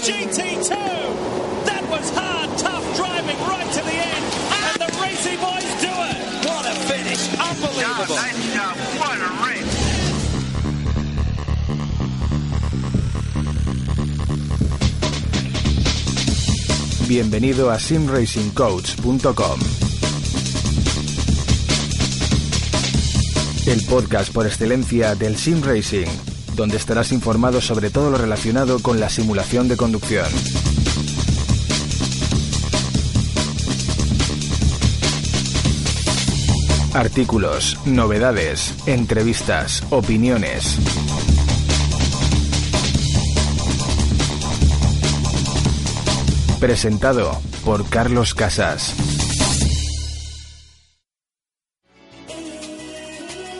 Williams GT2. That was hard, tough driving right to the end. And the Racy boys do it. What a finish. Unbelievable. nice job. What a race. Bienvenido a simracingcoach.com. El podcast por excelencia del sim racing, donde estarás informado sobre todo lo relacionado con la simulación de conducción. Artículos, novedades, entrevistas, opiniones. Presentado por Carlos Casas.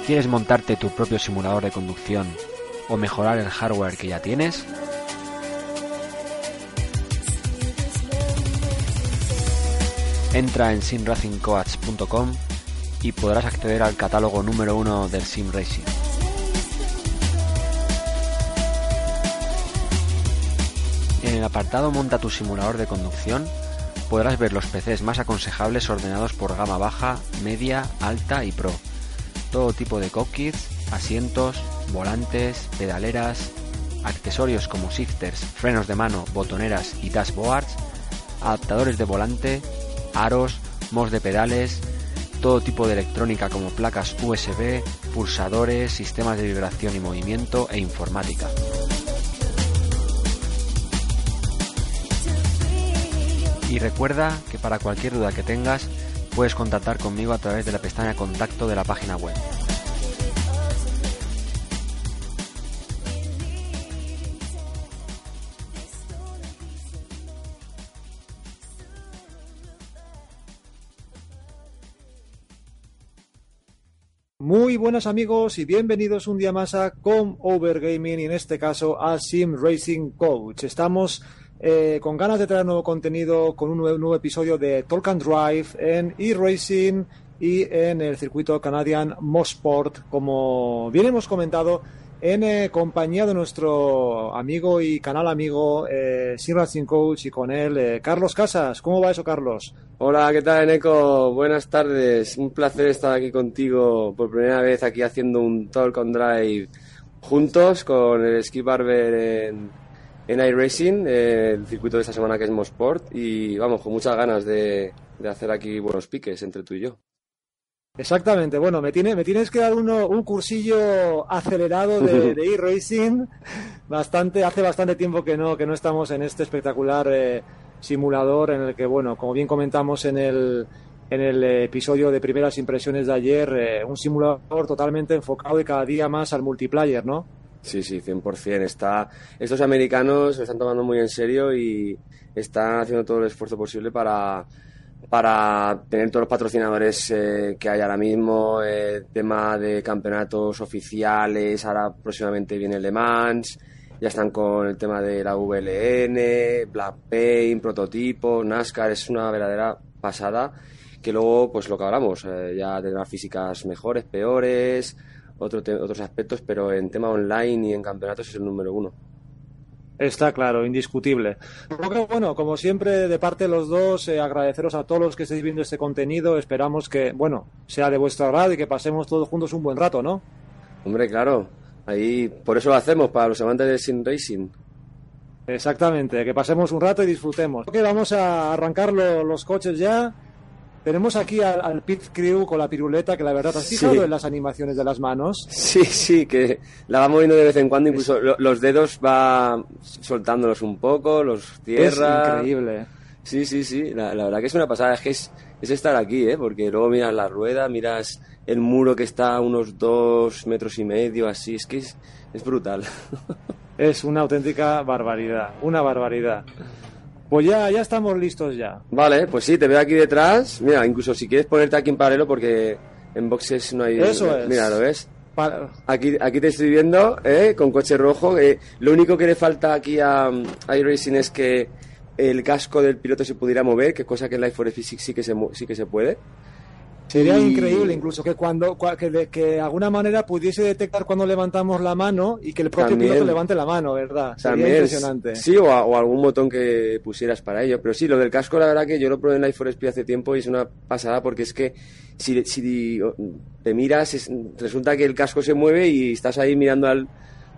¿Quieres montarte tu propio simulador de conducción o mejorar el hardware que ya tienes? Entra en simracingcoach.com y podrás acceder al catálogo número uno del Sim Racing. En el apartado Monta tu simulador de conducción podrás ver los PCs más aconsejables ordenados por gama baja, media, alta y pro. Todo tipo de cockpits, asientos, volantes, pedaleras, accesorios como shifters, frenos de mano, botoneras y dashboards, adaptadores de volante, aros, mos de pedales, todo tipo de electrónica como placas USB, pulsadores, sistemas de vibración y movimiento e informática. Y recuerda que para cualquier duda que tengas puedes contactar conmigo a través de la pestaña contacto de la página web. Muy buenas amigos y bienvenidos un día más a Com Over Gaming y en este caso a Sim Racing Coach. Estamos eh, con ganas de traer nuevo contenido con un nuevo, episodio de Talk and Drive en e-racing y en el circuito Canadian Mosport, como bien hemos comentado, en eh, compañía de nuestro amigo y canal amigo eh, Racing Coach y con él eh, Carlos Casas. ¿Cómo va eso, Carlos? Hola, ¿qué tal, Eneco? Buenas tardes. Un placer estar aquí contigo por primera vez aquí haciendo un Talk on Drive juntos con el Ski Barber en, en iRacing, eh, el circuito de esta semana que es Mosport. Y vamos, con muchas ganas de, de hacer aquí buenos piques entre tú y yo. Exactamente, bueno, me, tiene, me tienes que dar uno, un cursillo acelerado de de e-racing. bastante, hace bastante tiempo que no, que no estamos en este espectacular eh, simulador en el que, bueno, como bien comentamos en el, en el episodio de primeras impresiones de ayer, eh, un simulador totalmente enfocado y cada día más al multiplayer, ¿no? Sí, sí, 100%. Está, estos americanos se están tomando muy en serio y están haciendo todo el esfuerzo posible para, para tener todos los patrocinadores eh, que hay ahora mismo, eh, tema de campeonatos oficiales, ahora próximamente viene Le Mans, ya están con el tema de la VLN, Black Paint, prototipos, NASCAR, es una verdadera pasada que luego, pues lo que hablamos, eh, ya tendrá físicas mejores, peores, otro otros aspectos, pero en tema online y en campeonatos es el número uno. Está claro, indiscutible. Bueno, como siempre, de parte de los dos, eh, agradeceros a todos los que estáis viendo este contenido. Esperamos que, bueno, sea de vuestro agrado y que pasemos todos juntos un buen rato, ¿no? Hombre, claro, ahí por eso lo hacemos, para los amantes del sim racing. Exactamente, que pasemos un rato y disfrutemos. Ok, vamos a arrancar lo- los coches ya. Tenemos aquí al, al pit crew con la piruleta, que la verdad, ¿has Sí. fijado en las animaciones de las manos? Sí, sí, que la va moviendo de vez en cuando, incluso lo- los dedos va soltándolos un poco, los cierra. Es increíble. Sí, sí, sí, la, la verdad que es una pasada, es que es, es estar aquí, ¿eh? porque luego miras la rueda, miras el muro que está a unos dos metros y medio, así, es que es, es brutal. Es una auténtica barbaridad, una barbaridad. Pues ya, ya estamos listos ya. Vale, pues sí, te veo aquí detrás, mira, incluso si quieres ponerte aquí en paralelo, porque en boxes no hay... Eso es. Mira, ¿lo ves? Aquí, aquí te estoy viendo, ¿eh? con coche rojo. eh, lo único que le falta aquí a, a iRacing es que el casco del piloto se pudiera mover, que cosa que en Life for Physics sí que se, sí que se puede. Sería Y- increíble incluso que cuando cua- que de, que de alguna manera pudiese detectar cuando levantamos la mano y que el propio También. piloto levante la mano, ¿verdad? Sería También, impresionante. Sí, o, a- o algún botón que pusieras para ello. Pero sí, lo del casco, la verdad que yo lo probé en la iPhone Speed hace tiempo y es una pasada porque es que si, si te miras, es- resulta que el casco se mueve y estás ahí mirando al,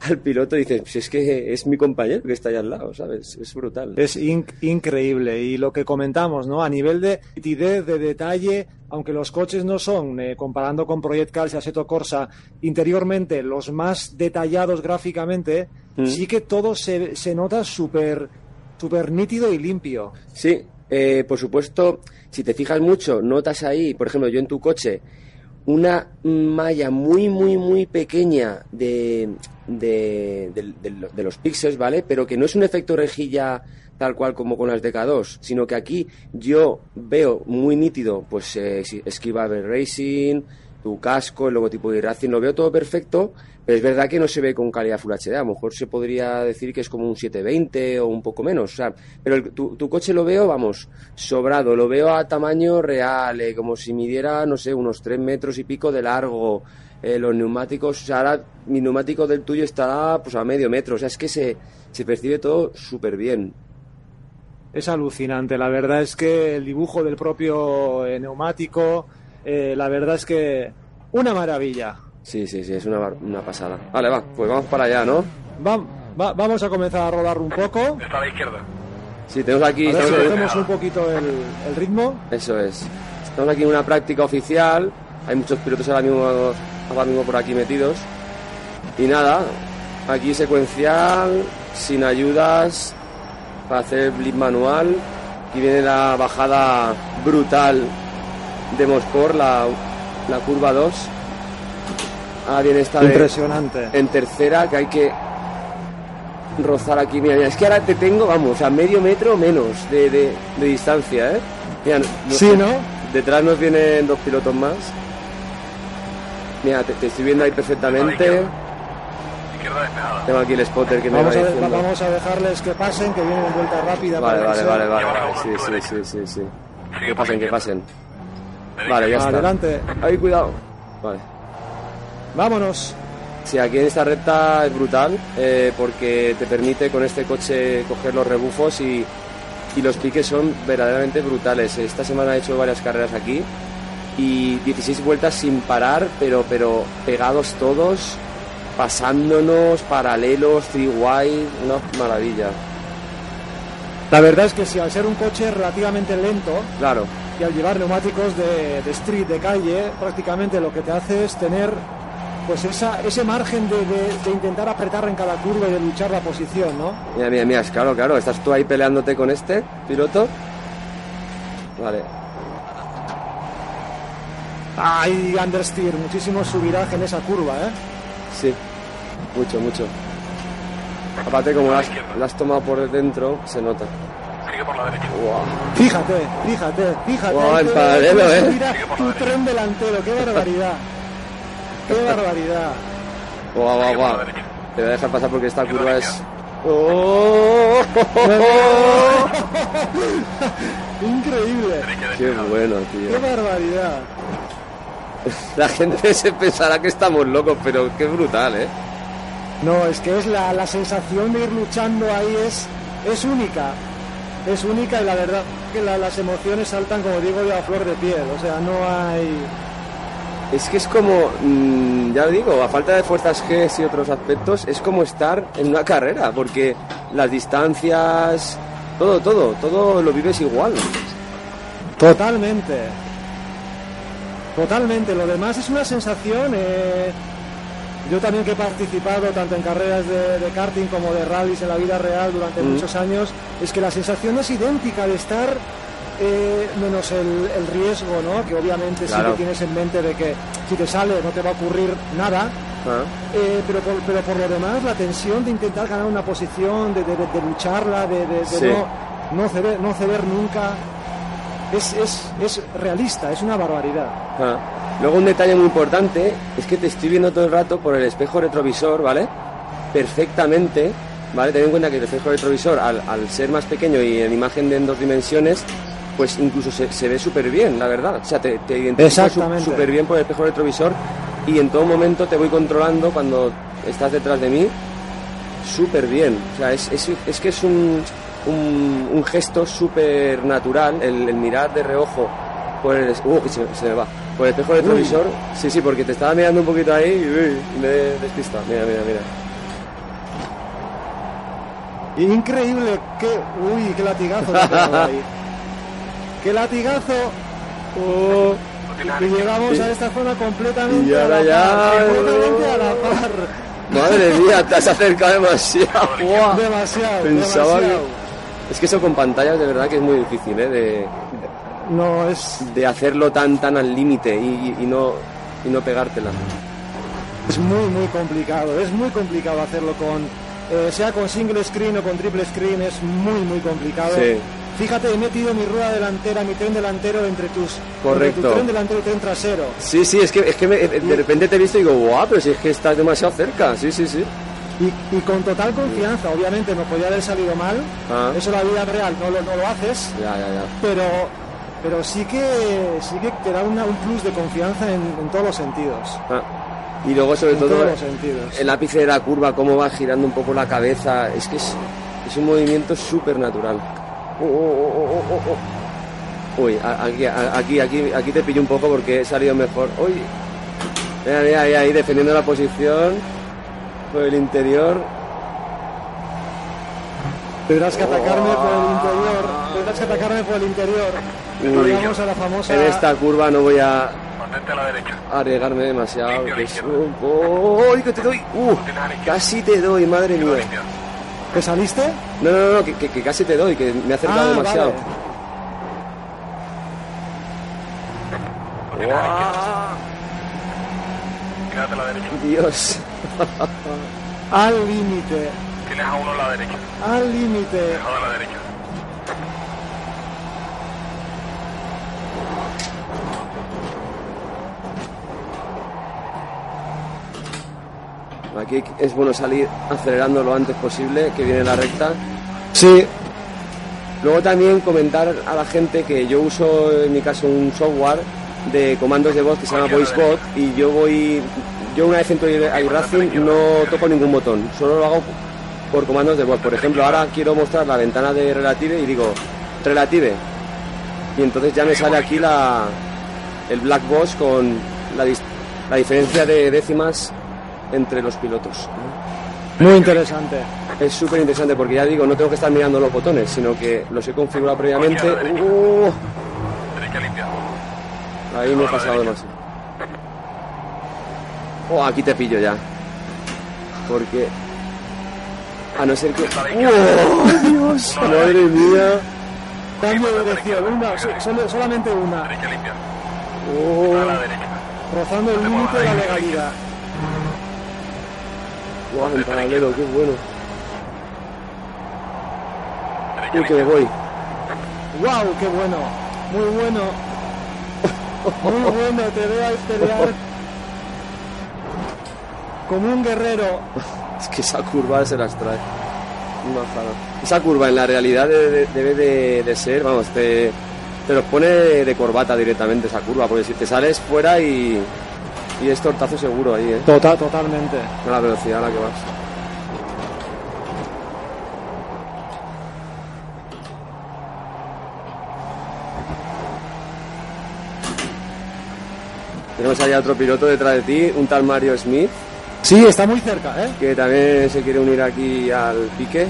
al piloto y dices, pues es que es mi compañero que está ahí al lado, ¿sabes? Es brutal. Es in- increíble. Y lo que comentamos, ¿no? A nivel de nitidez, de detalle, aunque los coches no son, eh, comparando con Project Cars y Assetto Corsa, interiormente los más detallados gráficamente, Mm. sí que todo se, se nota súper súper nítido y limpio. Sí, eh, por supuesto, si te fijas mucho, notas ahí, por ejemplo, yo en tu coche, una malla muy, muy, muy pequeña de, de, de- de- los píxeles, ¿vale? Pero que no es un efecto rejilla tal cual como con las DK2, sino que aquí yo veo muy nítido, pues, eh, Esquiva Racing, tu casco, el logotipo de Racing, lo veo todo perfecto, pero es verdad que no se ve con calidad Full HD. A lo mejor se podría decir que es como un 720 o un poco menos. O sea, pero el- tu, coche lo veo, vamos, sobrado. Lo veo a tamaño real, eh, como si midiera, no sé, unos 3 metros y pico de largo. Eh, los neumáticos, o sea, ahora mi neumático del tuyo estará pues a medio metro. O sea, es que se, se percibe todo súper bien. Es alucinante. La verdad es que el dibujo del propio eh, neumático, eh, la verdad es que una maravilla. Sí, sí, sí, es una, bar- una pasada. Vale, va, pues vamos para allá, ¿no? Va- va- vamos a comenzar a rodar un poco. Está a la izquierda. Sí, tenemos aquí... A ver si un poquito el, el ritmo. Eso es. Estamos aquí en una práctica oficial. Hay muchos pilotos ahora mismo, ahora mismo por aquí metidos. Y nada, aquí secuencial, sin ayudas, para hacer blitz manual. Aquí viene la bajada brutal de Mospor, la, la curva 2. Ahora viene esta de, Impresionante. en tercera, que hay que rozar aquí. Mira, mira, es que ahora te tengo, vamos, a medio metro menos de, de- de distancia, ¿eh? Mira, no- Sí, ¿no? Detrás nos vienen dos pilotos más. Mira, te, te estoy viendo ahí perfectamente. Izquierda. Tengo aquí el spotter que me Vamos va a, diciendo. vamos a dejarles que pasen, que vienen en vuelta rápida. Vale, para vale, vale, vale, vale. Sí, sí, sí, sí, sí. Que pasen, que pasen. Vale, ya está. Adelante. Ahí, cuidado. Vale. Vámonos. Sí, aquí en esta recta es brutal eh, porque te permite con este coche coger los rebufos y, y los piques son verdaderamente brutales. Esta semana he hecho varias carreras aquí y 16 vueltas sin parar, pero, pero pegados todos, pasándonos, paralelos, three wide, una maravilla. La verdad es que si al ser un coche relativamente lento Claro, y al llevar neumáticos de, de street, de calle, prácticamente lo que te hace es tener pues esa, ese margen de, de- de intentar apretar en cada curva y de luchar la posición, ¿no? mira, mira, mira, es claro, claro, estás tú ahí peleándote con este piloto. Vale, Hay understeer, muchísimo subiraje en esa curva, ¿eh? Sí, mucho, mucho. Aparte, como la has, la has tomado por dentro, se nota. Sigue por la derecha. Guau. Fíjate, fíjate, fíjate. En te- paralelo, ¿eh? mira tu tren delantero, qué barbaridad. Qué barbaridad. Guau, guau, guau. Te voy a dejar pasar porque esta curva es. ¡Oh! Increíble. Derecha ¡Qué bueno, Qué tío! barbaridad. La gente se pensará que estamos locos, pero qué brutal, ¿eh? No, es que es la, la sensación de ir luchando ahí es, es única. Es única y la verdad que la- las emociones saltan, como digo, a flor de piel. O sea, no hay... Es que es como, mm, ya lo digo, a falta de fuerzas G y otros aspectos, es como estar en una carrera, porque las distancias, todo, todo, todo lo vives igual. Totalmente. Totalmente. Lo demás es una sensación. eh, yo también que he participado tanto en carreras de, de karting como de rallies en la vida real durante Mm. muchos años, es que la sensación es idéntica de estar eh, menos el, el riesgo, ¿no? Que obviamente sí Claro. que tienes en mente de que si te sale no te va a ocurrir nada. Ah. eh, pero, por, pero por lo demás, la tensión de intentar ganar una posición, de, de- de lucharla, de, de- de Sí. no, no, ceder, no ceder nunca, es, es, es realista, es una barbaridad. Ah. Luego un detalle muy importante es que te estoy viendo todo el rato por el espejo retrovisor, ¿vale? Perfectamente, ¿vale? Ten en cuenta que el espejo retrovisor, al, al ser más pequeño y en imagen de en dos dimensiones, pues incluso se, se ve súper bien, la verdad. O sea, te, te identificas súper bien por el espejo retrovisor y en todo momento te voy controlando cuando estás detrás de mí súper bien. O sea, es, es, es que es un, un, un gesto súper natural el, el mirar de reojo por el... Uh, que se, se me va. Por el espejo retrovisor. Sí, sí, porque te estaba mirando un poquito ahí y, uy, me he despistado. Mira, mira, mira. Increíble, qué, uy, qué latigazo pegado ahí. Qué latigazo. Oh, y llegamos a esta zona completamente Y ahora a la ya, par, eh. completamente a la par. Madre mía, te has acercado demasiado. Demasiado, Pensaba demasiado. Es que eso con pantallas de verdad que es muy difícil, ¿eh? De, No, es, de hacerlo tan tan al límite y, no y no pegártela. es muy, muy complicado. Es muy complicado hacerlo con, eh, sea con single screen o con triple screen, es muy, muy complicado. Sí. Fíjate, he metido mi rueda delantera, mi tren delantero entre tus. Correcto. entre tu tren delantero y tren trasero. Sí, sí, es que, es que me- de repente te he visto y digo, guau, pero si es que estás demasiado cerca. Sí, sí, sí. Y, y con total confianza, obviamente no podía haber salido mal. Ah. Eso la vida real no lo, no lo haces, Ya, ya, ya. pero, pero sí que sí que te da una- un plus de confianza en, en todos los sentidos. Ah. Y luego, sobre En todo, todos los sentidos. el ápice de la curva, cómo va girando un poco la cabeza. Es que es, es un movimiento súper natural. Oh, oh, oh, oh. Uy, aquí, aquí, aquí, aquí te pillo un poco porque he salido mejor. Uy, mira, mira, ahí, ahí defendiendo la posición por el interior. Tendrás que atacarme por el interior. Tendrás que atacarme por el interior. Uy, Llegamos a la famosa. En esta curva no voy a a la derecha. arriesgarme demasiado. Que es un ¡Uy, que te doy! ¡Uh! Casi te doy, madre mía. ¿Te saliste? No, no, no, que, que- que casi te doy, que me he acercado Ah, demasiado. vale. Quédate a la derecha. Dios. Al límite. Tienes a uno a la derecha. Al límite. Dejado a la derecha. Aquí es bueno salir acelerando lo antes posible, que viene la recta. Sí. Luego también comentar a la gente que yo uso en mi caso un software de comandos de voz que se llama VoiceBot y yo voy, yo una vez entro en iRacing no toco ningún botón, solo lo hago por comandos de voz. Por ejemplo, ahora quiero mostrar la ventana de Relative y digo Relative y entonces ya me sale aquí la, el black box con la, la diferencia de décimas entre los pilotos. Muy interesante. Es súper interesante porque ya digo, no tengo que estar mirando los botones, sino que los he configurado previamente. Uh, Derecha limpia. ahí me he pasado demasiado. Oh, aquí te pillo ya. Porque. A no ser que. ¡Oh, Dios! ¡Madre mía! Cambio de dirección. Una, so- solo- solamente una. Derecha limpia. Oh, A la derecha. Rozando el límite de la legalidad. ¡Guau, en paralelo! ¡Qué bueno! ¡Uy, que me voy! ¡Wow! ¡Qué bueno! Muy bueno. Muy bueno. Te veo pelear. Como un guerrero. Es que esa curva se las trae. Bajada. Esa curva en la realidad debe, de- debe de, de ser, vamos, te, te los pone de corbata directamente esa curva, porque si te sales fuera y, y es tortazo seguro ahí, ¿eh? Total, totalmente. A la velocidad a la que vas. Tenemos allá otro piloto detrás de ti, un tal Mario Smith, Sí, está muy cerca, ¿eh? que también se quiere unir aquí al pique.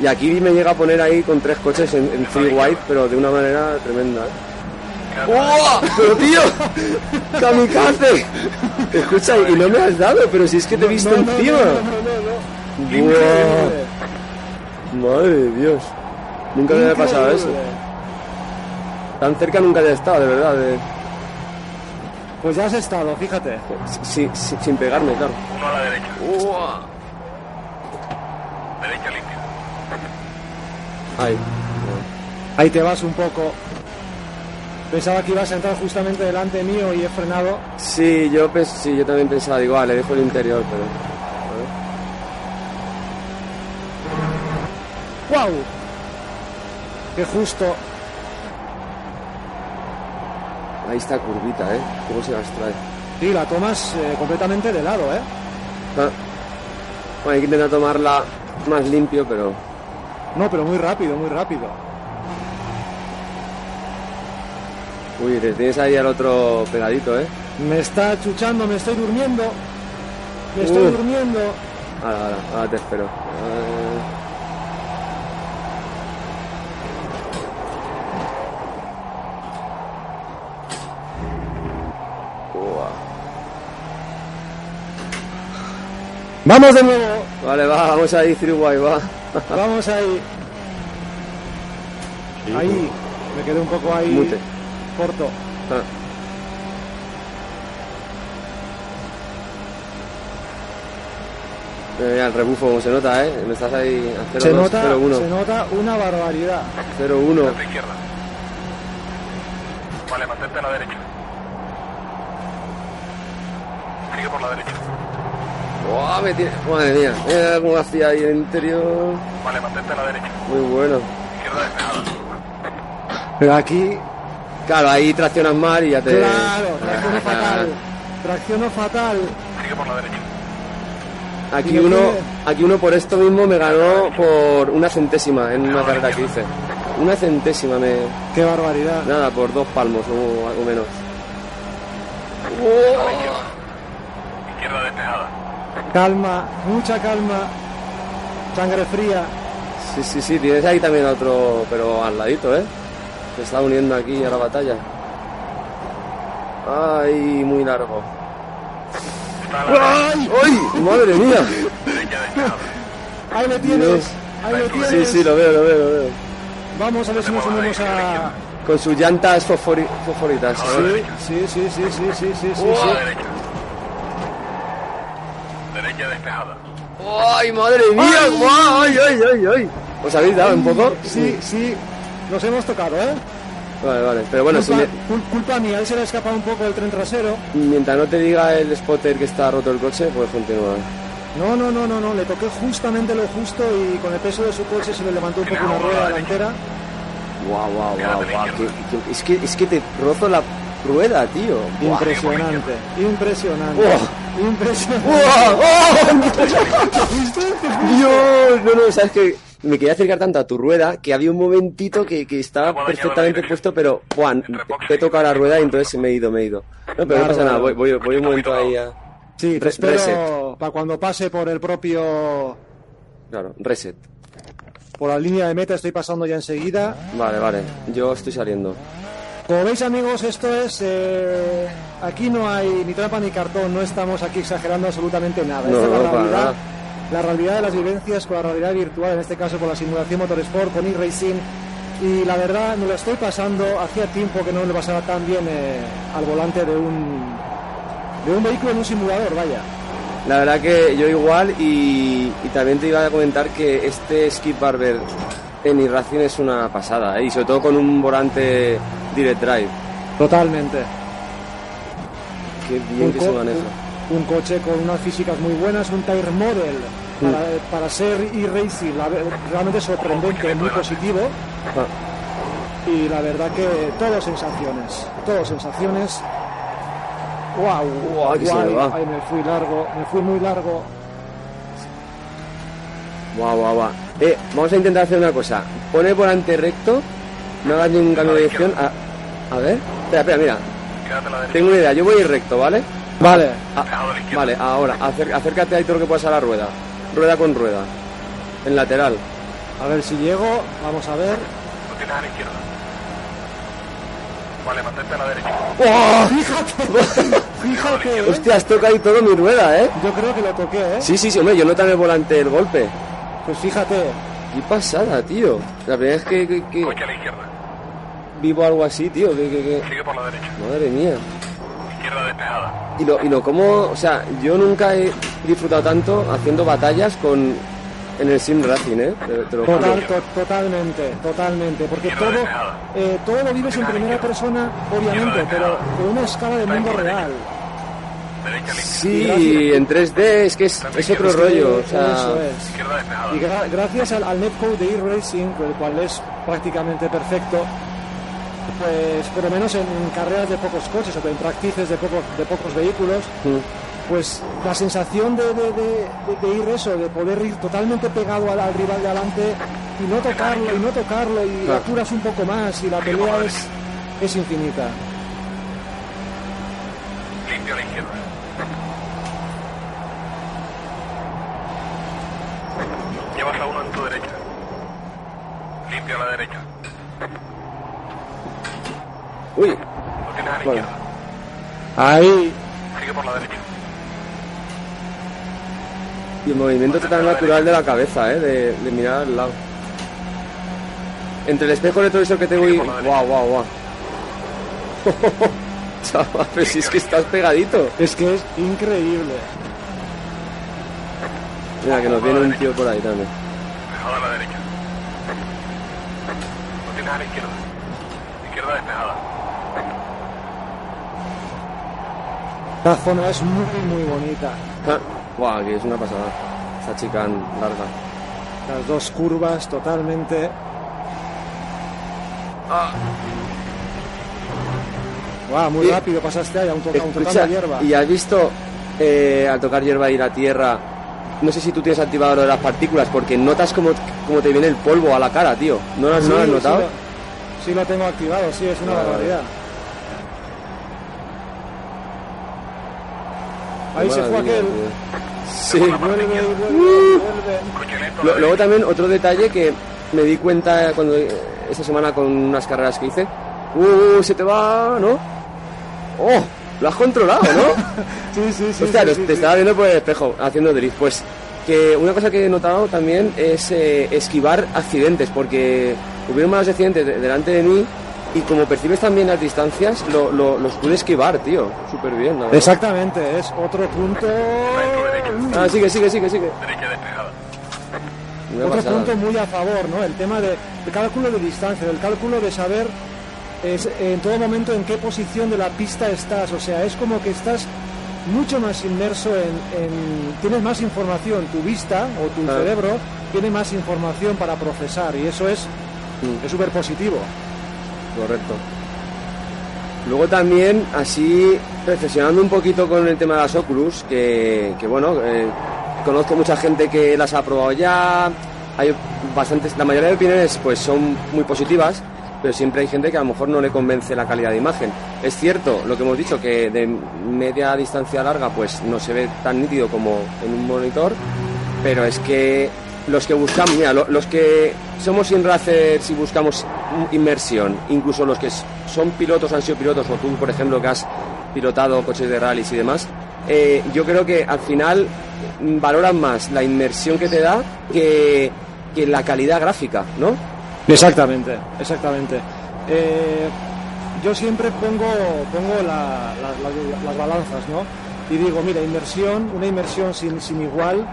Y aquí me llega a poner ahí con tres coches en, en free white, pero de una manera tremenda. ¿eh? ¡Oh! ¡Pero tío! ¡Kamikaze! Escucha, y no me has dado, pero si es que te he visto No, no, encima. No, no, no, no. Buah. Madre de Dios. Nunca me había pasado eso. Tan cerca nunca había estado, de verdad. de- Pues ya has estado, fíjate. si- sin pegarme, claro. Uno a la derecha. Derecha limpia. Ay. Ahí te vas un poco. Pensaba que ibas a entrar justamente delante mío y he frenado. Sí, yo, sí, yo también pensaba, digo, vale, dejo el interior, pero... ¡Wow! qué justo. Ahí está curvita, ¿eh? ¿Cómo se las trae? Sí, la tomas eh, completamente de lado, ¿eh? Ah. Bueno, hay que intentar tomarla más limpio, pero... No, pero muy rápido, muy rápido. Uy, te tienes ahí al otro pegadito, ¿eh? Me está chuchando, me estoy durmiendo. Me estoy durmiendo. Ahora, ahora, ahora te espero. Vamos de nuevo. Vale, va, vamos ahí, Guay, va. Vamos ahí. Ahí. Me quedé un poco ahí Mute. Corto. Ah. Eh, el rebufo, como se nota, ¿eh? Me estás ahí a 0-2, Se nota, 0-1. se nota una barbaridad. 0-1. A tu izquierda. Vale, mantente a la derecha. Sigue por la derecha. ¡Buah, me tiene... Madre mía, mira cómo hacía ahí el interior. Vale, mantente a la derecha. Muy bueno. Izquierda despejada. Pero aquí, Claro, ahí traccionas mal y ya te... claro, tracciono fatal. Tracciono fatal. Sigue por la derecha. Aquí uno, aquí uno por esto mismo me ganó por una centésima en una carrera que hice. Una centésima me... Qué barbaridad. Nada, por dos palmos o algo menos. Izquierda. Izquierda despejada. Calma, mucha calma. Sangre fría. Sí, sí, sí, tienes ahí también otro, pero al ladito, ¿eh? Se está uniendo aquí a la batalla. Ay, muy largo. ¡Ay! ¡Ay! ¡Madre mía! derecha despejada. Ahí le tienes. Ahí le tienes. Sí, sí, lo veo, lo veo, lo veo. Vamos a ver si nos unimos a. Con sus llantas fosfori- fosforitas. Sí, sí, sí, sí, sí, sí, sí, sí, sí. derecha. Derecha despejada. ¡Ay, madre mía! ¡Guau! ¡Ay, ay, ay, ay! ¿Os habéis dado un poco? Sí, sí. Nos hemos tocado, ¿eh? Vale, vale. Pero bueno, si culpa, me- cul- culpa mía, ahí se le ha escapado un poco el tren trasero. mientras no te diga el spotter que está roto el coche, pues continúa. No, no, no, no, no, le toqué justamente lo justo y con el peso de su coche se le levantó un poco una rueda delantera. ¡Guau, guau, guau! guau, es, que, es que te rozo la rueda, tío. Impresionante, impresionante, impresionante. ¡Oh! Dios, no, no, sabes que me quería acercar tanto a tu rueda que había un momentito que, que estaba perfectamente puesto, pero Juan, te he tocado la rueda y entonces me he ido, me he ido. No, pero no Claro, pasa nada, voy, voy, voy un momento ahí a. Sí, te espero reset. para cuando pase por el propio... Claro, reset. Por la línea de meta estoy pasando ya enseguida. Vale, vale, yo estoy saliendo. Como veis amigos, esto es... eh, aquí no hay ni trampa ni cartón, no estamos aquí exagerando absolutamente nada. No, Esta es no, la para realidad, nada. La realidad de las vivencias con la realidad virtual, en este caso con la simulación motorsport, con e-racing. Y la verdad, me lo estoy pasando, hacía tiempo que no me lo pasaba tan bien eh, al volante de un, de un vehículo en un simulador, vaya. La verdad que yo igual y, y también te iba a comentar que este Skip Barber en Irracing es una pasada, ¿eh? y sobre todo con un volante Direct Drive. Totalmente. Qué bien que co- se maneja. un- un coche con unas físicas muy buenas, un tire model para, para ser e-racing, la ve- realmente sorprendente, muy positivo. Ah, Y la verdad que todo sensaciones, todo sensaciones. ¡Wow! Me va. Ay, me fui largo, me fui muy largo. Guau, guau, guau. Eh, vamos a intentar hacer una cosa. Pone el volante recto, no hagas ningún cambio de dirección. A, a ver, espera, espera, mira. Tengo una idea, yo voy a ir recto, ¿vale? Vale, Ah, a vale, ahora, acércate ahí todo lo que puedas a la rueda. Rueda con rueda. En lateral. a ver si llego, vamos a ver. Lo tienes a la izquierda. Vale, mantente a la derecha. ¡Oh! Fíjate, fíjate, ¿eh? Hostia, has tocado ahí todo mi rueda, ¿eh? yo creo que lo toqué, ¿eh? Sí, sí, sí, hombre, yo en el volante el golpe. Pues fíjate, Qué pasada, tío. La primera vez que, que- que Coche a la izquierda. vivo algo así, tío. Que, que- que- Sigue por la derecha. Madre mía. Izquierda despejada. Y lo, y lo como, o sea, yo nunca he disfrutado tanto haciendo batallas con en el sim racing, ¿eh? Te, te lo juro. Total, to- totalmente, totalmente, porque todo, eh, todo lo vives en primera persona, obviamente, pero con una escala de mundo real. Sí, en 3D es que es, es otro rollo. O sea, eso es. Y gra- gracias al, al netcode de e-racing, el cual es prácticamente perfecto, pues por lo menos en carreras de pocos coches o en practices de, poco- de pocos vehículos, pues la sensación de, de, de- de- de ir eso, de poder ir totalmente pegado al, al rival de adelante y no tocarlo y no tocarlo y Claro. apuras un poco más y la pelea es, es infinita. Limpio a la izquierda. Llevas a uno en tu derecha. Limpio a la derecha. uy, Lo tienes a la Bueno. izquierda. Ahí, Sigue por la derecha. y el movimiento total natural de la cabeza, ¿eh? De, de mirar al lado. Entre el espejo retrovisor que tengo y... ¡Guau, guau, guau! Chaval, pero si es que estás pegadito. es que es increíble. Mira, que nos viene un tío por ahí también. Despejada a la derecha. Lo tienes a la izquierda. Izquierda despejada. La zona es muy, muy bonita. Ah, ¡Guau! Que es una pasada. Esta chica larga. Las dos curvas totalmente. Guau, muy Y- rápido pasaste ahí, aún, toca, aún tocando Escucha, hierba. ¿y has visto eh, al tocar hierba y la tierra? No sé si tú tienes activado lo de las partículas, porque notas como, como te viene el polvo a la cara, tío. ¿No lo has, no lo has notado? Sí lo, sí lo tengo activado, sí, es una barbaridad. Ahí se fue aquel. Sí. Vuelve, Lo- la luego también otro detalle que me di cuenta cuando eh, esta semana con unas carreras que hice. ¡Uh! Se te va, ¿no? ¡Oh! Lo has controlado, ¿no? Sí, sí, sí. Hostia, sí, te sí. estaba viendo por el espejo haciendo drift. Pues que una cosa que he notado también es eh, esquivar accidentes, porque hubieron malos accidentes de- delante de mí y como percibes también las distancias, lo- lo- los pude esquivar, tío. Súper bien, la verdad. Exactamente, es otro punto. Ah, sigue, sigue, sigue, sigue. Otro pasada. punto muy a favor, ¿no? El tema de, de cálculo de distancia, del cálculo de saber es, en todo momento en qué posición de la pista estás. O sea, es como que estás mucho más inmerso en, en- tienes más información, tu vista o tu Ah. cerebro tiene más información para procesar y eso es Mm. es súper positivo. Correcto. Luego también, así, reflexionando un poquito con el tema de las Oculus, que, bueno, eh, conozco mucha gente que las ha probado ya, hay bastantes, la mayoría de opiniones pues son muy positivas, pero siempre hay gente que a lo mejor no le convence la calidad de imagen. Es cierto, lo que hemos dicho, que de media distancia larga pues no se ve tan nítido como en un monitor, pero es que los que buscamos, mira, lo- los que somos sin racers y buscamos inmersión, incluso los que son pilotos, han sido pilotos, o tú, por ejemplo, que has pilotado coches de rallies y demás, eh, yo creo que al final mm, valoran más la inmersión que te da que, que la calidad gráfica, ¿no? Exactamente, exactamente. Eh, yo siempre pongo, pongo la- la- la- las balanzas, ¿no? Y digo, mira, inmersión, una inmersión sin, sin igual,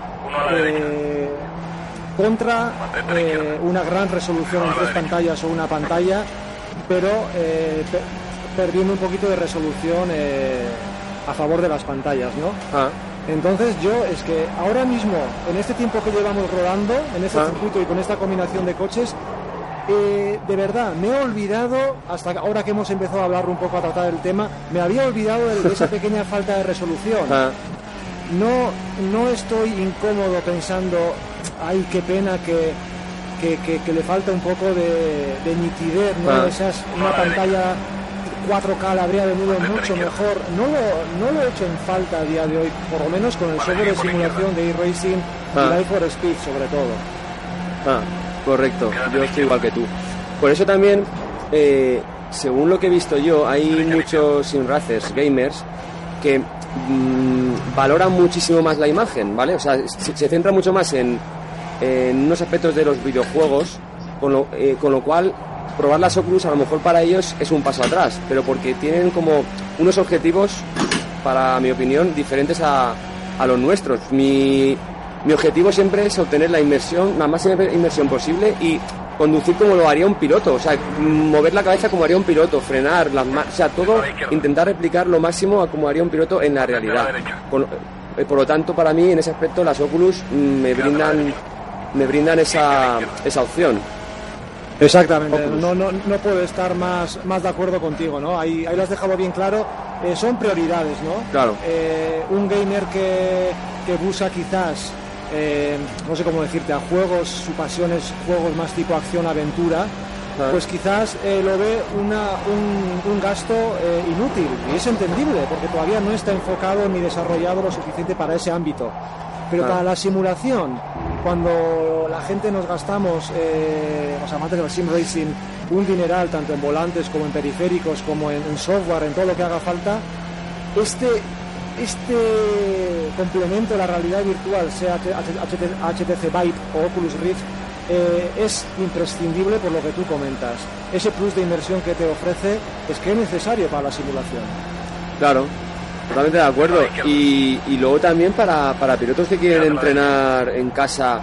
eh, contra eh, una gran resolución en tres pantallas o una pantalla, pero eh, pe- perdiendo un poquito de resolución eh, a favor de las pantallas, ¿no? Ah, Entonces yo es que ahora mismo, en este tiempo que llevamos rodando, en este Ah. circuito y con esta combinación de coches, eh, de verdad, me he olvidado, hasta ahora que hemos empezado a hablar un poco a tratar el tema, me había olvidado de, de esa pequeña falta de resolución. ah, No, no estoy incómodo pensando, ay, qué pena que, que, que- que le falta un poco de, de nitidez, ¿no? Ah. Esas, una pantalla 4K la habría venido mucho mejor. No lo, no lo he hecho en falta a día de hoy, por lo menos con el software de simulación de e-racing Ah. y Life for Speed sobre todo. Ah, correcto, yo estoy igual que tú. Por eso también, eh, según lo que he visto yo, hay muchos simracers, gamers, que mm, valoran muchísimo más la imagen, ¿vale? O sea, se, se centra mucho más en, en unos aspectos de los videojuegos, con lo, eh, con lo cual probar las Oculus a lo mejor para ellos es un paso atrás, pero porque tienen como unos objetivos, para mi opinión, diferentes a, a los nuestros. Mi, mi objetivo siempre es obtener la inmersión, la máxima inmersión posible y conducir como lo haría un piloto, o sea, mover la cabeza como haría un piloto, frenar, las o sea, todo intentar replicar lo máximo a como haría un piloto en la realidad. Eh, por lo tanto, para mí, en ese aspecto, las Oculus me brindan, me brindan esa, esa opción. Exactamente, no, no, no puedo estar más, más de acuerdo contigo, ¿no? Ahí, ahí lo has dejado bien claro, eh, son prioridades, ¿no? Claro. Eh, un gamer que, que busca quizás, no sé cómo decirte, a juegos, su pasión es juegos más tipo acción-aventura, pues quizás lo ve una, un, un, gasto inútil. Y es entendible porque todavía no está enfocado ni desarrollado lo suficiente para ese ámbito. Pero para la simulación, cuando la gente nos gastamos, eh, los amantes del sim racing, un dineral tanto en volantes como en periféricos, como en, software, en todo lo que haga falta, este, este complemento de la realidad virtual, sea HTC Vive o Oculus Rift, eh, es imprescindible por lo que tú comentas. Ese plus de inversión que te ofrece es que es necesario para la simulación. Claro, Totalmente de acuerdo. Y, y luego también para, para pilotos que quieren entrenar en casa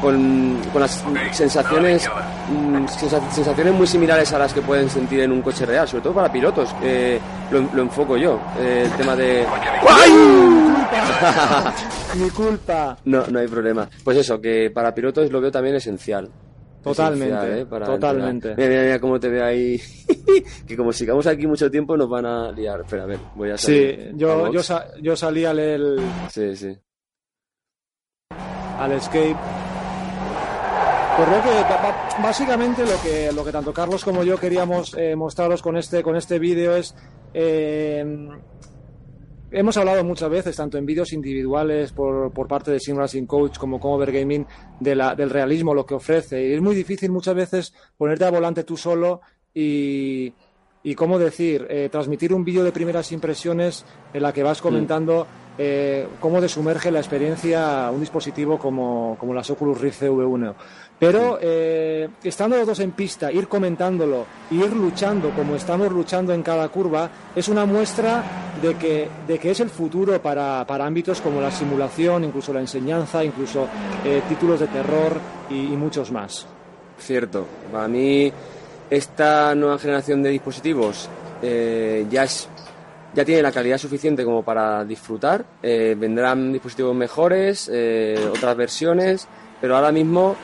con, con las sensaciones mm, sensaciones muy similares a las que pueden sentir en un coche real, sobre todo para pilotos. lo, lo, enfoco yo, eh, el tema de... Mi culpa. No, no hay problema. Pues eso, que para pilotos lo veo también esencial. Totalmente, ¿eh? totalmente. Mira, mira, mira, cómo te ve ahí. que como sigamos aquí mucho tiempo nos van a liar. Espera, a ver, voy a salir. Sí, yo, yo, yo salí al... El... Sí, sí. Al escape. Pues lo que básicamente lo que lo que tanto Carlos como yo queríamos eh, mostraros con este con este vídeo es eh, hemos hablado muchas veces, tanto en vídeos individuales por, por parte de Sim Racing Coach como como Overgaming, de la, del realismo, lo que ofrece. Y es muy difícil muchas veces ponerte a volante tú solo y, y cómo decir, eh, transmitir un vídeo de primeras impresiones en la que vas comentando eh, cómo desumerge la experiencia un dispositivo como, como las Oculus Rift CV1. Pero eh, estando los dos en pista, ir comentándolo, ir luchando como estamos luchando en cada curva, es una muestra de que, de que es el futuro para, para ámbitos como la simulación, incluso la enseñanza, incluso eh, títulos de terror y, muchos más. Cierto. Para mí, esta nueva generación de dispositivos eh, ya es ya tiene la calidad suficiente como para disfrutar. vendrán dispositivos mejores, otras versiones, pero ahora mismo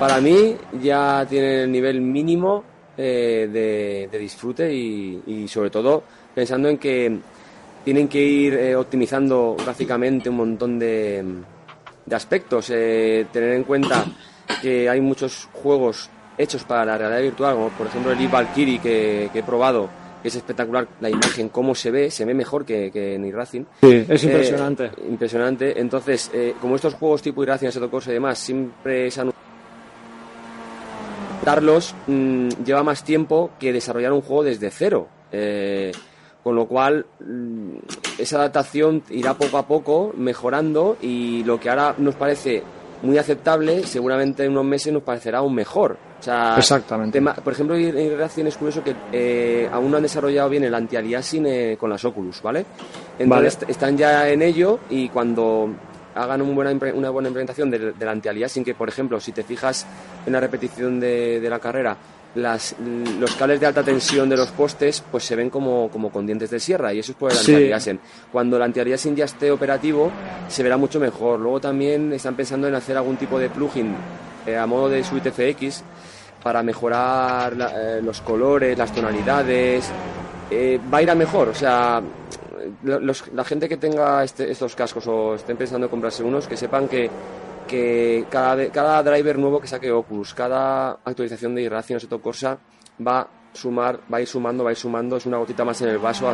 para mí ya tiene el nivel mínimo eh, de, disfrute y, sobre todo pensando en que tienen que ir eh, optimizando gráficamente un montón de, aspectos. Eh, tener en cuenta que hay muchos juegos hechos para la realidad virtual, como por ejemplo el e-Valkyrie que, que he probado, es espectacular la imagen, cómo se ve, se ve mejor que, que en iRacing. Sí, es impresionante. impresionante. Entonces, como estos juegos tipo iRacing, Assetto Corsa y demás, siempre se han darlos mm, lleva más tiempo que desarrollar un juego desde cero. Eh, con lo cual, mm, esa adaptación irá poco a poco mejorando y lo que ahora nos parece muy aceptable, seguramente en unos meses nos parecerá aún mejor. O sea, Exactamente. por ejemplo, en Reacción es curioso que eh, aún no han desarrollado bien el anti-aliasing eh, con las Oculus, ¿vale? Entonces están ya en ello y cuando hagan una buena, una buena implementación del, del anti-aliasing, que por ejemplo, si te fijas en la repetición de, de la carrera, las, los cables de alta tensión de los postes pues se ven como, como con dientes de sierra y eso es por el anti-aliasing. Cuando el anti-aliasing ya esté operativo se verá mucho mejor. Luego también están pensando en hacer algún tipo de plugin eh, a modo de Suite FX para mejorar eh, los colores, las tonalidades. Eh, va a ir a mejor, o sea, la gente que tenga este, estos cascos o estén pensando en comprarse unos, que sepan que, que cada, cada driver nuevo que saque Oculus, cada actualización de Irración o Seto Corsa va a sumar, va a ir sumando, va a ir sumando, es una gotita más en el vaso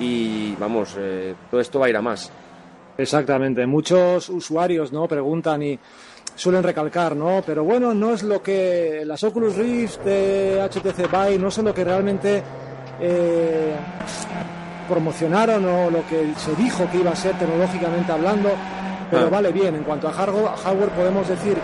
y vamos, eh, todo esto va a ir a más. Exactamente, muchos usuarios no preguntan y suelen recalcar, ¿no? Pero bueno, no es lo que las Oculus Rift de HTC Vive no son lo que realmente eh, promocionaron o lo que se dijo que iba a ser tecnológicamente hablando, pero ah. vale bien. En cuanto a hardware, podemos decir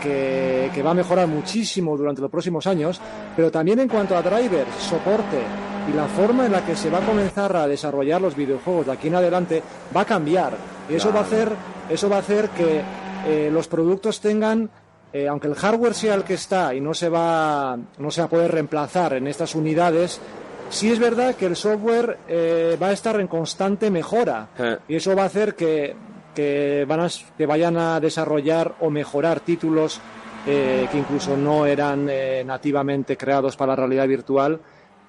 que, que, va a mejorar muchísimo durante los próximos años, pero también en cuanto a drivers, soporte y la forma en la que se va a comenzar a desarrollar los videojuegos de aquí en adelante va a cambiar. Y eso va a hacer, eso va a hacer que eh, los productos tengan eh, aunque el hardware sea el que está y no se va, no se va a poder reemplazar en estas unidades, sí es verdad que el software eh, va a estar en constante mejora Eh. y eso va a hacer que, que, van a- que vayan a desarrollar o mejorar títulos eh, que incluso no eran eh, nativamente creados para la realidad virtual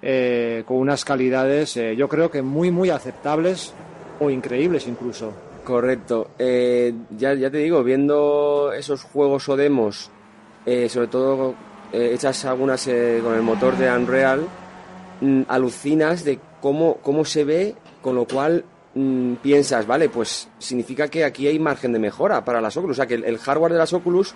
eh, con unas calidades yo creo que muy muy aceptables o increíbles incluso. Correcto. Ya, ya te digo, viendo esos juegos o demos, sobre todo hechas algunas con el motor de Unreal, alucinas de cómo, cómo se ve, con lo cual mm, piensas, vale, pues significa que aquí hay margen de mejora para las Oculus. O sea, que el, hardware de las Oculus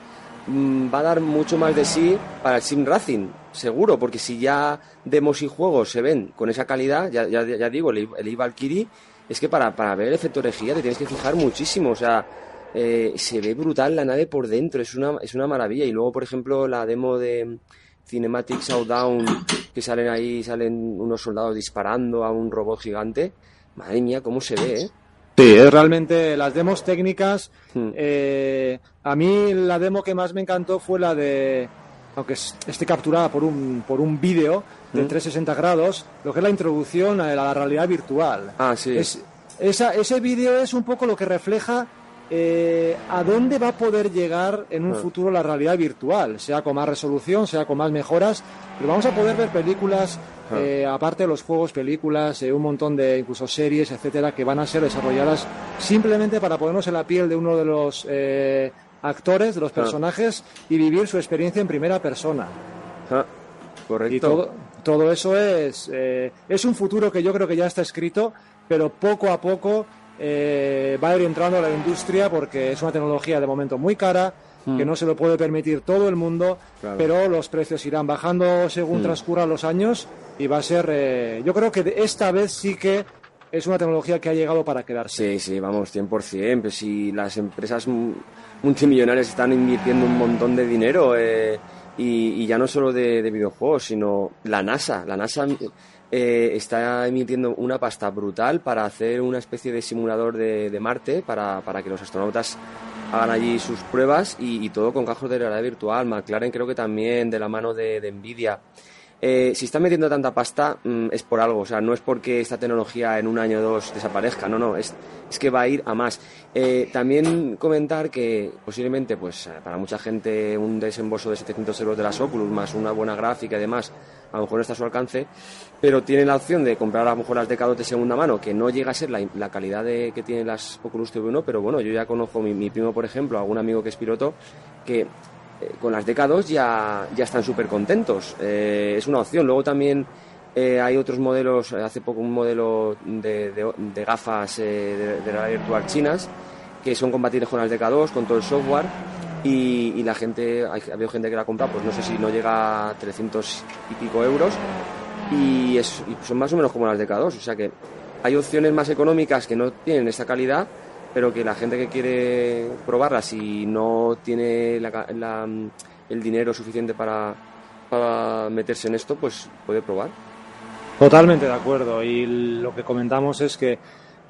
mm, va a dar mucho más de sí para el Sim Racing, seguro, porque si ya demos y juegos se ven con esa calidad, ya, ya, ya digo, el, el e-Valkyrie, es que para, para ver el efecto orejía te tienes que fijar muchísimo, o sea, eh, se ve brutal la nave por dentro, es una, es una maravilla. Y luego, por ejemplo, la demo de Cinematic Showdown, que salen ahí, salen unos soldados disparando a un robot gigante. Madre mía, cómo se ve, ¿eh? Sí, es realmente las demos técnicas. Hmm. eh, a mí la demo que más me encantó fue la de, aunque es- esté capturada por un, por un vídeo de Hmm. 360 grados, lo que es la introducción a la realidad virtual. Ah, sí. Es- esa- ese vídeo es un poco lo que refleja eh, a dónde va a poder llegar en un Ah. futuro la realidad virtual, sea con más resolución, sea con más mejoras, pero vamos a poder ver películas, Ah. eh, aparte de los juegos, películas, eh, un montón de incluso series, etcétera, que van a ser desarrolladas simplemente para ponernos en la piel de uno de los eh, actores, de los Ah. personajes y vivir su experiencia en primera persona. Correcto. Y todo, todo eso es, es un futuro que yo creo que ya está escrito, pero poco a poco eh, va a ir entrando a la industria porque es una tecnología de momento muy cara, que no se lo puede permitir todo el mundo. Claro. pero los precios irán bajando según Mm. transcurran los años y va a ser, eh, yo creo que esta vez sí que es una tecnología que ha llegado para quedarse. Sí, sí, vamos, 100%. Pues si las empresas mu- multimillonarias están invirtiendo un montón de dinero, eh, y, y ya no solo de, de videojuegos, sino la NASA. La NASA eh, está emitiendo una pasta brutal para hacer una especie de simulador de, de Marte para, para que los astronautas hagan allí sus pruebas y, todo con cajos de realidad virtual. McLaren creo que también de la mano de, de Nvidia. Eh, si están metiendo tanta pasta mm, es por algo, o sea, no es porque esta tecnología en un año o dos desaparezca, no, no, es, es que va a ir a más. Eh, también comentar que posiblemente, pues para mucha gente un desembolso de 700 euros de las Oculus más una buena gráfica y demás, a lo mejor no está a su alcance, pero tienen la opción de comprar a lo mejor las Decados de segunda mano, que no llega a ser la, la calidad de, que tienen las Oculus TV1, pero bueno, yo ya conozco mi, mi primo, por ejemplo, algún amigo que es piloto, que eh, con las décadas ya, ya están súper contentos. Eh, es una opción. Luego también eh, hay otros modelos, hace poco un modelo de, de- de gafas de, de realidad virtual chinas que son compatibles con las DK2, con todo el software y, y la gente, ha habido gente que la ha comprado, pues no sé si no llega a 300 y pico euros y, es- y son más o menos como las DK2, o sea que hay opciones más económicas que no tienen esta calidad pero que la gente que quiere probarlas y no tiene la la, el dinero suficiente para meterse en esto, pues puede probar. Totalmente de acuerdo. Y lo que comentamos es que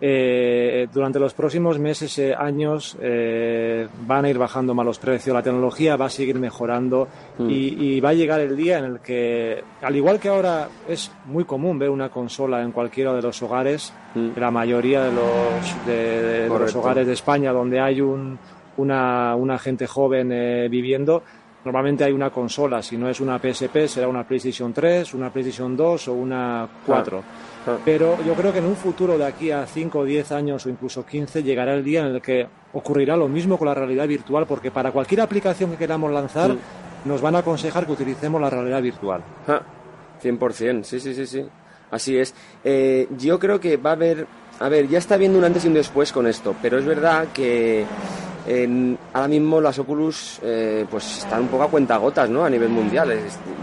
eh, durante los próximos meses, eh, años, eh, van a ir bajando más los precios, la tecnología va a seguir mejorando Mm. y, y va a llegar el día en el que, al igual que ahora es muy común ver una consola en cualquiera de los hogares, Mm. la mayoría de los, de, de los hogares de España donde hay un, una, una gente joven eh, viviendo, normalmente hay una consola, si no es una PSP será una PlayStation 3, una PlayStation 2 o una 4. Ah. Pero yo creo que en un futuro de aquí a 5 o 10 años o incluso 15 llegará el día en el que ocurrirá lo mismo con la realidad virtual, porque para cualquier aplicación que queramos lanzar nos van a aconsejar que utilicemos la realidad virtual. Ja, 100%, sí, sí, sí, sí. Así es. Eh, yo creo que va a haber... A ver, ya está viendo un antes y un después con esto, pero es verdad que en- ahora mismo las Oculus eh, pues están un poco a cuentagotas, ¿no? A nivel mundial.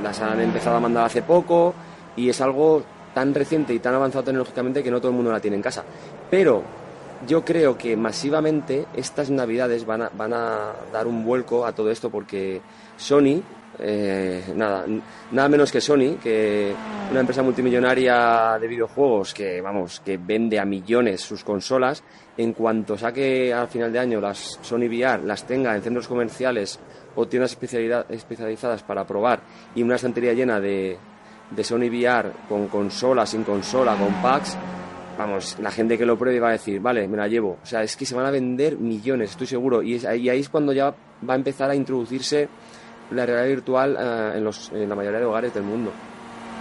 Las han empezado a mandar hace poco y es algo tan reciente y tan avanzado tecnológicamente que no todo el mundo la tiene en casa. Pero yo creo que masivamente estas navidades van a, van a dar un vuelco a todo esto porque Sony eh, nada, nada menos que Sony, que una empresa multimillonaria de videojuegos que, vamos, que vende a millones sus consolas, en cuanto saque al final de año las Sony VR, las tenga en centros comerciales o tiendas especializadas para probar y una estantería llena de, de Sony VR con consola, sin consola, con packs, vamos, la gente que lo pruebe va a decir, vale, me la llevo. O sea, es que se van a vender millones, estoy seguro. Y, ahí es cuando ya va a empezar a introducirse la realidad virtual eh, en, los, en la mayoría de hogares del mundo.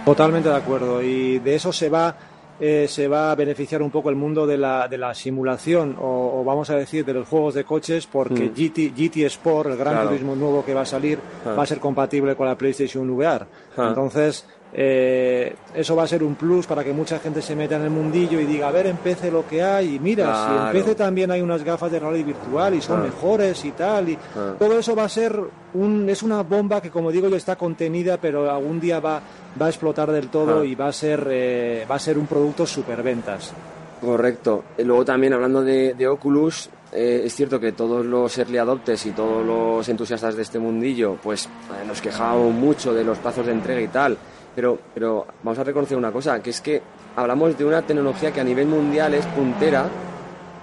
Totalmente de acuerdo. Y de eso se va, eh, se va a beneficiar un poco el mundo de la, de la simulación, o, vamos a decir, de los juegos de coches, porque GT, mm. GT Sport, el gran turismo nuevo que va a salir, ah. va a ser compatible con la PlayStation VR. Ah. Entonces, eh, eso va a ser un plus para que mucha gente se meta en el mundillo y diga, a ver, empece lo que hay. Y mira, si en PC también hay unas gafas de realidad virtual y son ah. mejores y tal. Y ah. todo eso va a ser un, es una bomba que, como digo yo, está contenida, pero algún día va, va a explotar del todo ah. y va a ser, eh, va a ser un producto superventas. Correcto. Y luego también hablando de, Oculus, eh, es cierto que todos los early adopters y todos los entusiastas de este mundillo, pues nos quejamos mucho de los plazos de entrega y tal pero, pero vamos a reconocer una cosa, que es que hablamos de una tecnología que a nivel mundial es puntera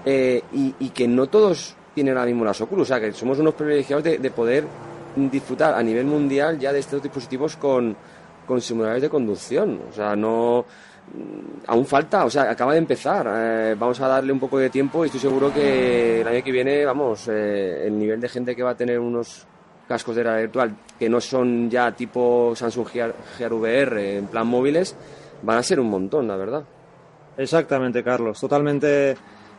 eh, y, que no todos tienen ahora mismo las Oculus. O sea, que somos unos privilegiados de, poder disfrutar a nivel mundial ya de estos dispositivos con, con simuladores de conducción. O sea, no mm, aún falta, o sea, acaba de empezar. Eh, vamos a darle un poco de tiempo y estoy seguro que el año que viene, vamos, eh, el nivel de gente que va a tener unos cascos de realidad virtual que no son ya tipo Samsung Gear, VR en plan móviles, van a ser un montón, la verdad. Exactamente, Carlos, totalmente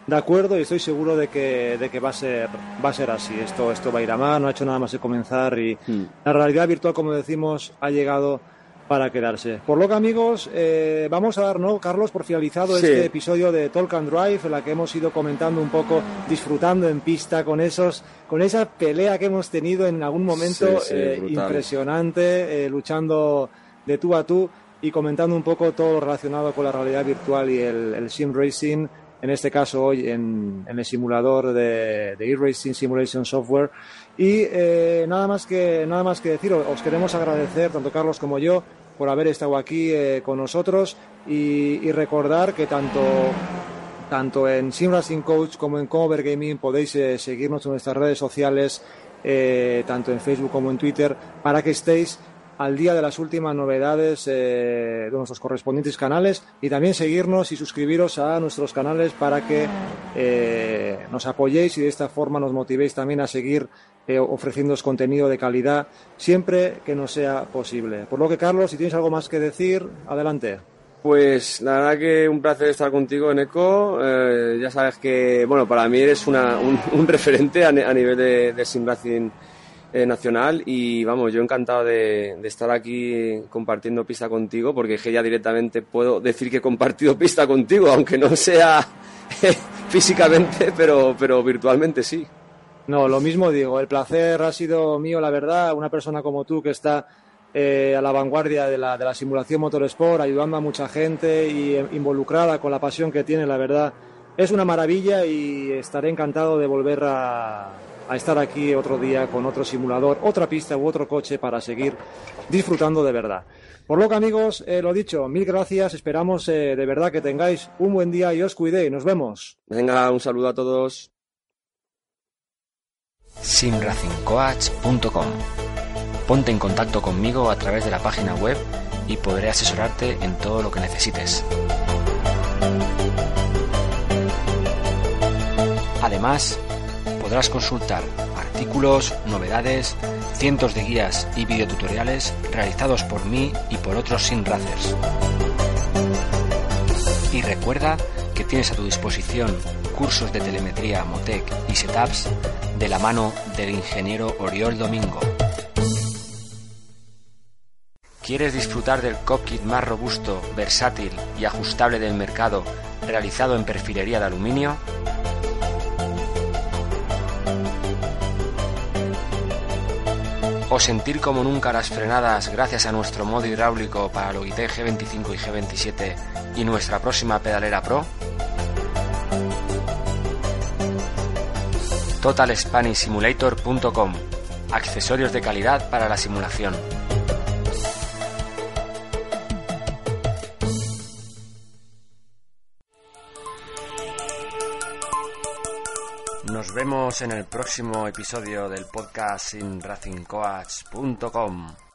de acuerdo y estoy seguro de que, de que va, a ser, va a ser así. Esto, esto va a ir a más, no ha hecho nada más de comenzar y hmm. la realidad virtual, como decimos, ha llegado para quedarse. Por lo que amigos, eh, vamos a dar, ¿no, Carlos, por finalizado este episodio de Talk and Drive, en la que hemos ido comentando un poco, disfrutando en pista con esos, con esa pelea que hemos tenido en algún momento eh, impresionante, eh, luchando de tú a tú y comentando un poco todo lo relacionado con la realidad virtual y el, sim racing, en este caso hoy en, el simulador de, de e-racing simulation software y nada más que nada más que decir os queremos agradecer tanto Carlos como yo por haber estado aquí eh, con nosotros y, recordar que tanto, tanto en Sim Racing Coach como en Cover Gaming podéis eh, seguirnos en nuestras redes sociales, eh, tanto en Facebook como en Twitter, para que estéis al día de las últimas novedades de nuestros correspondientes canales y también seguirnos y suscribiros a nuestros canales para que nos apoyéis y de esta forma nos motivéis también a seguir eh, ofreciéndoos contenido de calidad siempre que nos sea posible. Por lo que, Carlos, si tienes algo más que decir, adelante. Pues la verdad que un placer estar contigo en ECO. Eh, ya sabes que, bueno, para mí eres un, referente a, nivel de, de eh, nacional y vamos, yo encantado de, estar aquí compartiendo pista contigo porque ya directamente puedo decir que he compartido pista contigo, aunque no sea físicamente, pero, pero virtualmente sí. No, lo mismo digo, el placer ha sido mío, la verdad, una persona como tú que está eh, a la vanguardia de la, de la simulación motorsport, ayudando a mucha gente y eh, involucrada con la pasión que tiene, la verdad, es una maravilla y estaré encantado de volver a, estar aquí otro día con otro simulador, otra pista u otro coche para seguir disfrutando de verdad. Por lo que amigos, eh, lo dicho, mil gracias, esperamos de verdad que tengáis un buen día y os cuidéis, nos vemos. Venga, un saludo a todos simracingcoach.com. Ponte en contacto conmigo a través de la página web y podré asesorarte en todo lo que necesites. Además, podrás consultar artículos, novedades, cientos de guías y videotutoriales realizados por mí y por otros simracers. Y recuerda que tienes a tu disposición cursos de telemetría Motec y Setups de la mano del ingeniero Oriol Domingo. ¿Quieres disfrutar del cockpit más robusto, versátil y ajustable del mercado realizado en perfilería de aluminio? ¿O sentir como nunca las frenadas gracias a nuestro modo hidráulico para Logitech G25 y G27 y nuestra próxima pedalera Pro? totalspanishsimulator.com accesorios de calidad para la simulación. Vemos en el próximo episodio del podcast sin.